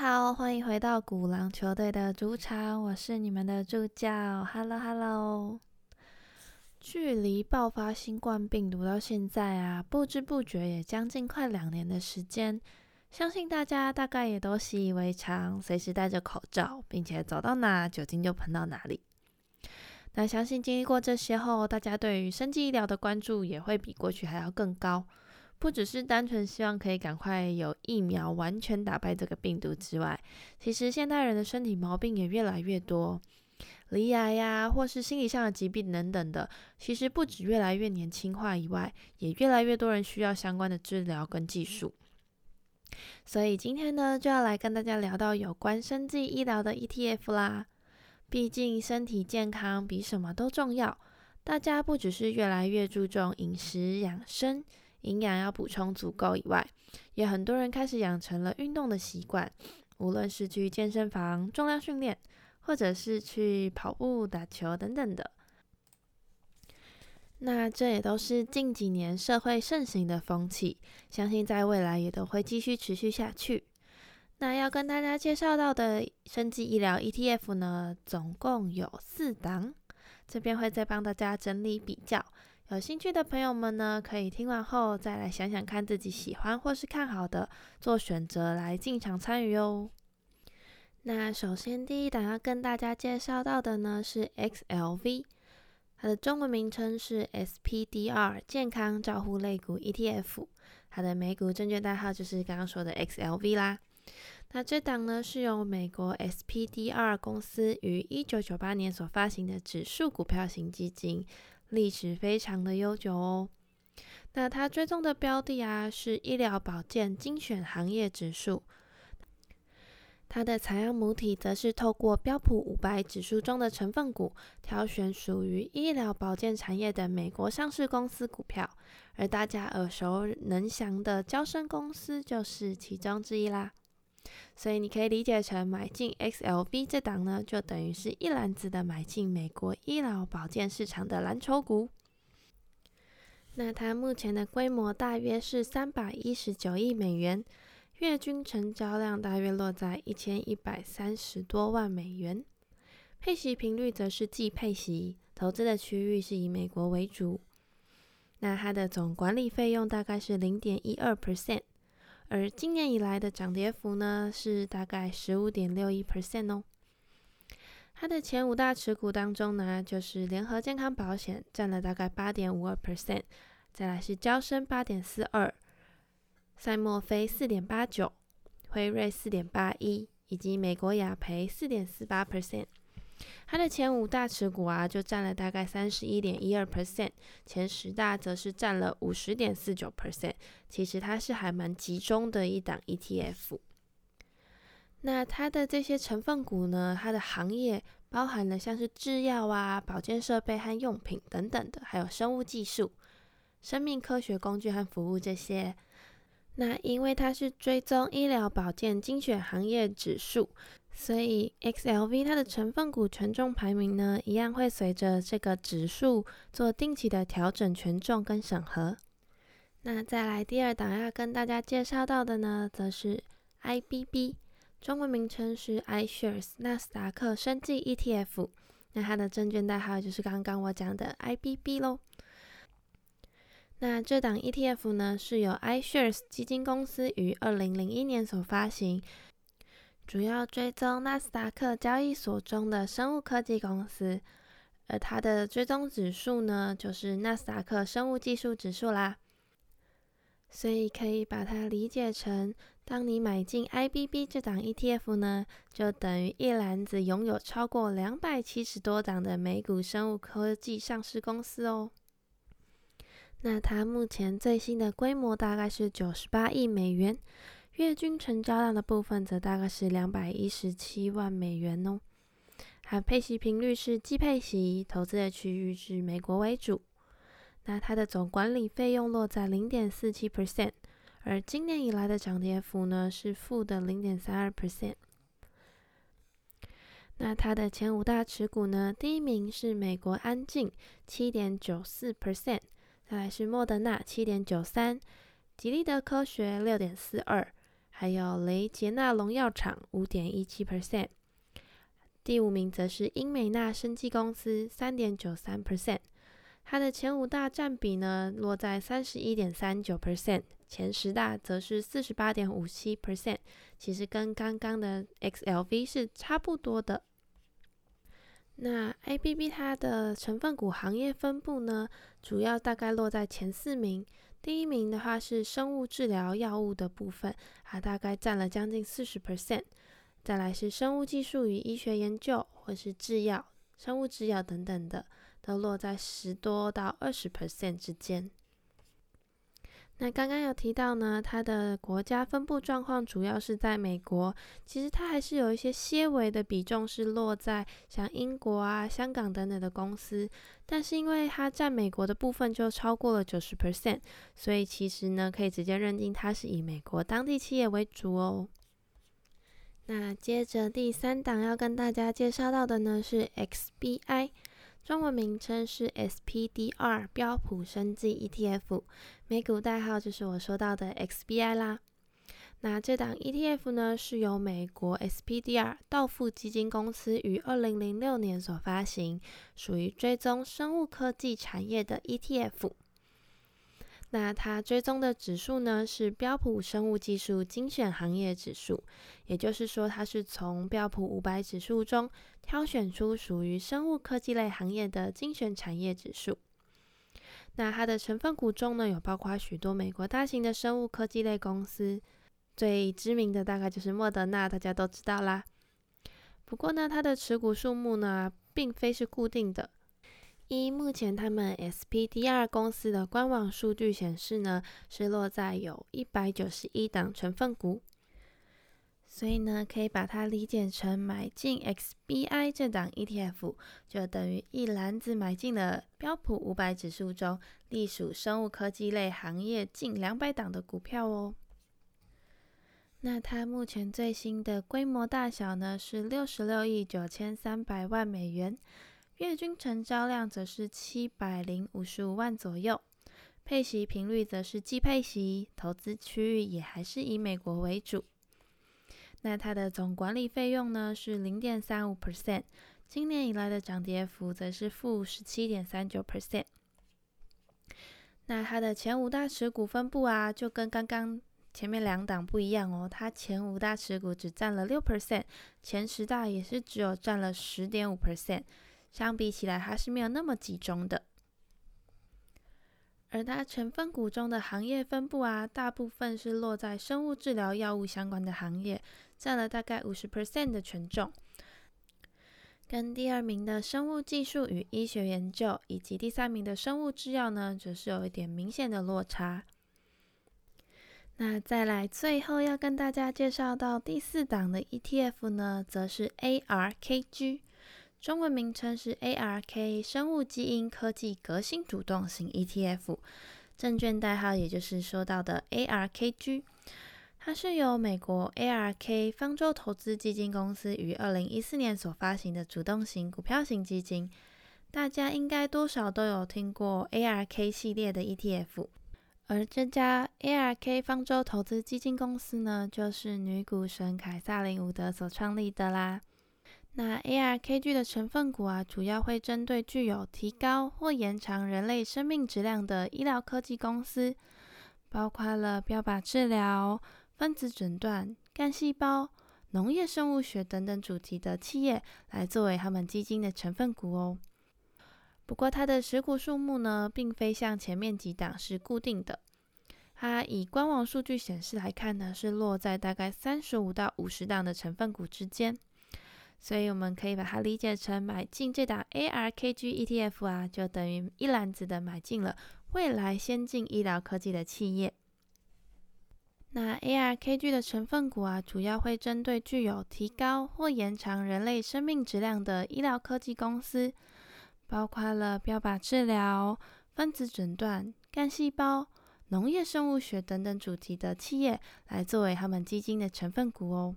好，欢迎回到古狼球队的主场，我是你们的助教，Hello Hello。距离爆发新冠病毒到现在啊，不知不觉也将近快两年的时间，相信大家大概也都习以为常，随时戴着口罩，并且走到哪酒精就喷到哪里。那相信经历过这些后，大家对于生技医疗的关注也会比过去还要更高。不只是单纯希望可以赶快有疫苗完全打败这个病毒之外，其实现代人的身体毛病也越来越多，离癌呀，或是心理上的疾病等等的，其实不止越来越年轻化以外，也越来越多人需要相关的治疗跟技术。所以今天呢，就要来跟大家聊到有关生技医疗的 ETF 啦。毕竟身体健康比什么都重要，大家不只是越来越注重饮食养生。营养要补充足够以外，也很多人开始养成了运动的习惯，无论是去健身房重量训练，或者是去跑步、打球等等的。那这也都是近几年社会盛行的风气，相信在未来也都会继续持续下去。那要跟大家介绍到的生技医疗 ETF 呢，总共有四档，这边会再帮大家整理比较。有兴趣的朋友们呢，可以听完后再来想想看自己喜欢或是看好的，做选择来进场参与哦。那首先第一档要跟大家介绍到的呢是 XLV，它的中文名称是 SPDR 健康照护类股 ETF，它的美股证券代号就是刚刚说的 XLV 啦。那这档呢是由美国 SPDR 公司于一九九八年所发行的指数股票型基金。历史非常的悠久哦。那它追踪的标的啊是医疗保健精选行业指数，它的采样母体则是透过标普五百指数中的成分股挑选属于医疗保健产业的美国上市公司股票，而大家耳熟能详的交生公司就是其中之一啦。所以你可以理解成买进 XLV 这档呢，就等于是一篮子的买进美国医疗保健市场的蓝筹股。那它目前的规模大约是三百一十九亿美元，月均成交量大约落在一千一百三十多万美元。配息频率则是季配息，投资的区域是以美国为主。那它的总管理费用大概是零点一二 percent。而今年以来的涨跌幅呢，是大概十五点六一 percent 哦。它的前五大持股当中呢，就是联合健康保险占了大概八点五二 percent，再来是交生八点四二，赛默菲四点八九，辉瑞四点八一，以及美国雅培四点四八 percent。它的前五大持股啊，就占了大概三十一点一二 percent，前十大则是占了五十点四九 percent。其实它是还蛮集中的一档 ETF。那它的这些成分股呢，它的行业包含了像是制药啊、保健设备和用品等等的，还有生物技术、生命科学工具和服务这些。那因为它是追踪医疗保健精选行业指数。所以，XLV 它的成分股权重排名呢，一样会随着这个指数做定期的调整权重跟审核。那再来第二档要跟大家介绍到的呢，则是 IBB，中文名称是 iShares 纳斯达克生技 ETF。那它的证券代号就是刚刚我讲的 IBB 咯。那这档 ETF 呢，是由 iShares 基金公司于二零零一年所发行。主要追踪纳斯达克交易所中的生物科技公司，而它的追踪指数呢，就是纳斯达克生物技术指数啦。所以可以把它理解成，当你买进 IBB 这档 ETF 呢，就等于一篮子拥有超过两百七十多档的美股生物科技上市公司哦。那它目前最新的规模大概是九十八亿美元。月均成交量的部分则大概是两百一十七万美元哦，还配息频率是季配息，投资的区域是美国为主。那它的总管理费用落在零点四七 percent，而今年以来的涨跌幅呢是负的零点三二 percent。那它的前五大持股呢，第一名是美国安静七点九四 percent，再来是莫德纳七点九三，吉利德科学六点四二。还有雷杰纳农药厂五点一七 percent。第五名则是英美纳生技公司三点九三 percent。它的前五大占比呢落在三十一点三九 percent，前十大则是四十八点五七 percent。其实跟刚刚的 XLV 是差不多的。那 ABB 它的成分股行业分布呢，主要大概落在前四名。第一名的话是生物治疗药物的部分，它大概占了将近四十 percent。再来是生物技术与医学研究，或是制药、生物制药等等的。都落在十多到二十 percent 之间。那刚刚有提到呢，它的国家分布状况主要是在美国，其实它还是有一些些微的比重是落在像英国啊、香港等等的公司，但是因为它占美国的部分就超过了九十 percent，所以其实呢可以直接认定它是以美国当地企业为主哦。那接着第三档要跟大家介绍到的呢是 XBI。中文名称是 SPDR 标普生技 ETF，美股代号就是我说到的 XBI 啦。那这档 ETF 呢，是由美国 SPDR 道富基金公司于二零零六年所发行，属于追踪生物科技产业的 ETF。那它追踪的指数呢，是标普生物技术精选行业指数，也就是说，它是从标普五百指数中挑选出属于生物科技类行业的精选产业指数。那它的成分股中呢，有包括许多美国大型的生物科技类公司，最知名的大概就是莫德纳，大家都知道啦。不过呢，它的持股数目呢，并非是固定的。一目前他们 SPDR 公司的官网数据显示呢，是落在有一百九十一档成分股，所以呢，可以把它理解成买进 XBI 这档 ETF，就等于一篮子买进了标普五百指数中隶属生物科技类行业近两百档的股票哦。那它目前最新的规模大小呢，是六十六亿九千三百万美元。月均成交量则是七百零五十五万左右，配息频率则是季配息，投资区域也还是以美国为主。那它的总管理费用呢是零点三五 percent，今年以来的涨跌幅则是负十七点三九 percent。那它的前五大持股分布啊，就跟刚刚前面两档不一样哦，它前五大持股只占了六 percent，前十大也是只有占了十点五 percent。相比起来，它是没有那么集中的。而它成分股中的行业分布啊，大部分是落在生物治疗药物相关的行业，占了大概五十 percent 的权重。跟第二名的生物技术与医学研究，以及第三名的生物制药呢，则是有一点明显的落差。那再来，最后要跟大家介绍到第四档的 ETF 呢，则是 ARKG。中文名称是 ARK 生物基因科技革新主动型 ETF，证券代号也就是说到的 ARKG，它是由美国 ARK 方舟投资基金公司于二零一四年所发行的主动型股票型基金。大家应该多少都有听过 ARK 系列的 ETF，而这家 ARK 方舟投资基金公司呢，就是女股神凯撒琳伍德所创立的啦。那 ARKG 的成分股啊，主要会针对具有提高或延长人类生命质量的医疗科技公司，包括了标靶治疗、分子诊断、干细胞、农业生物学等等主题的企业，来作为他们基金的成分股哦。不过它的持股数目呢，并非像前面几档是固定的，它以官网数据显示来看呢，是落在大概三十五到五十档的成分股之间。所以我们可以把它理解成买进这档 ARKG ETF 啊，就等于一篮子的买进了未来先进医疗科技的企业。那 ARKG 的成分股啊，主要会针对具有提高或延长人类生命质量的医疗科技公司，包括了标靶治疗、分子诊断、干细胞、农业生物学等等主题的企业，来作为他们基金的成分股哦。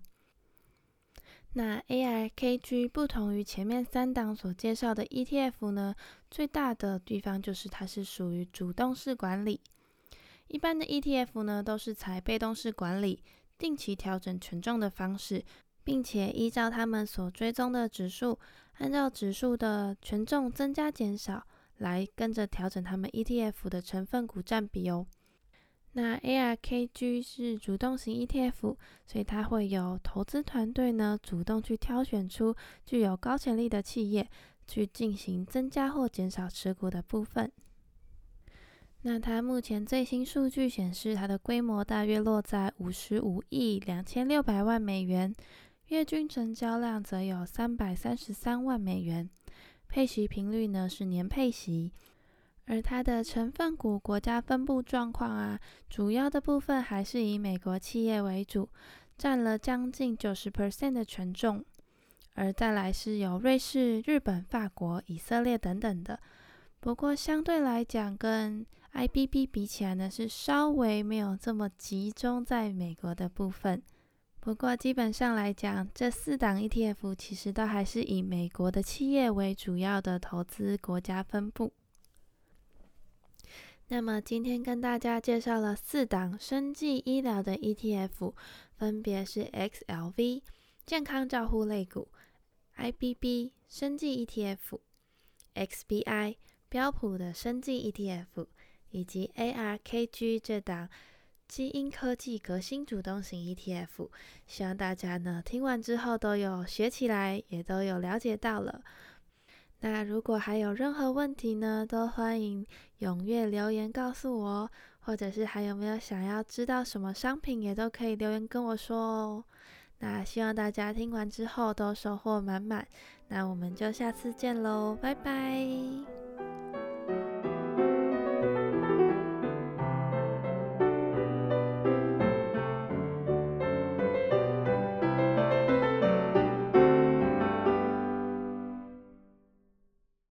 那 ARKG 不同于前面三档所介绍的 ETF 呢，最大的地方就是它是属于主动式管理。一般的 ETF 呢都是采被动式管理，定期调整权重的方式，并且依照他们所追踪的指数，按照指数的权重增加减少，来跟着调整他们 ETF 的成分股占比哦。那 ARKG 是主动型 ETF，所以它会有投资团队呢主动去挑选出具有高潜力的企业，去进行增加或减少持股的部分。那它目前最新数据显示，它的规模大约落在五十五亿两千六百万美元，月均成交量则有三百三十三万美元，配息频率呢是年配息。而它的成分股国家分布状况啊，主要的部分还是以美国企业为主，占了将近九十 percent 的权重，而再来是有瑞士、日本、法国、以色列等等的。不过相对来讲，跟 IBB 比起来呢，是稍微没有这么集中在美国的部分。不过基本上来讲，这四档 ETF 其实都还是以美国的企业为主要的投资国家分布。那么今天跟大家介绍了四档生技医疗的 ETF，分别是 XLV 健康照护类股、IBB 生技 ETF、XBI 标普的生技 ETF，以及 ARKG 这档基因科技革新主动型 ETF。希望大家呢听完之后都有学起来，也都有了解到了。那如果还有任何问题呢，都欢迎踊跃留言告诉我，或者是还有没有想要知道什么商品，也都可以留言跟我说哦。那希望大家听完之后都收获满满，那我们就下次见喽，拜拜。